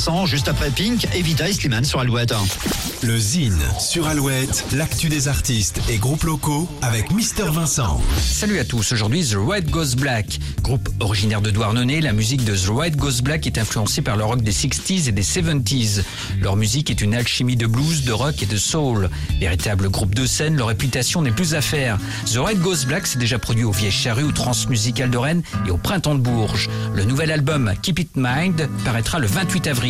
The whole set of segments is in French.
Vincent, juste après Pink, Evita et Slimane sur Alouette. Le Zine sur Alouette, l'actu des artistes et groupes locaux avec Mister Vincent. Salut à tous, aujourd'hui The White Goes Black. Groupe originaire de Douarnenez, la musique de The White Goes Black est influencée par le rock des 60s et des 70s. Leur musique est une alchimie de blues, de rock et de soul. Véritable groupe de scène, leur réputation n'est plus à faire. The White Goes Black s'est déjà produit au Vieilles Charrues, au Transmusical de Rennes et au Printemps de Bourges. Le nouvel album Keep It Mind paraîtra le 28 avril.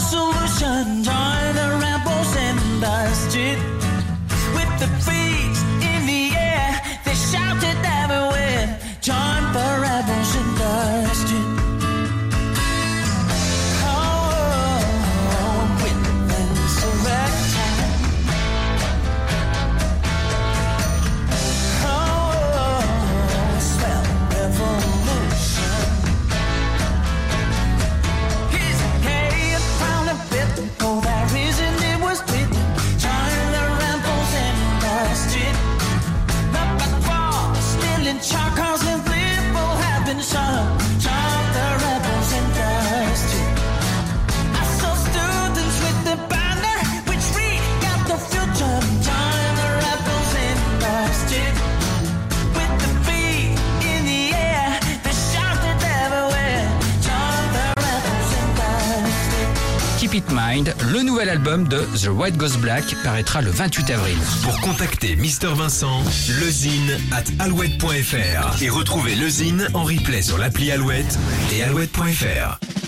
solution. Join the rebels in the street. With the feet Keep It Mind, le nouvel album de The White Goes Black paraîtra le 28 avril. Pour contacter Mister Vincent, lezine at alouette.fr et retrouver lezine en replay sur l'appli Alouette et alouette.fr.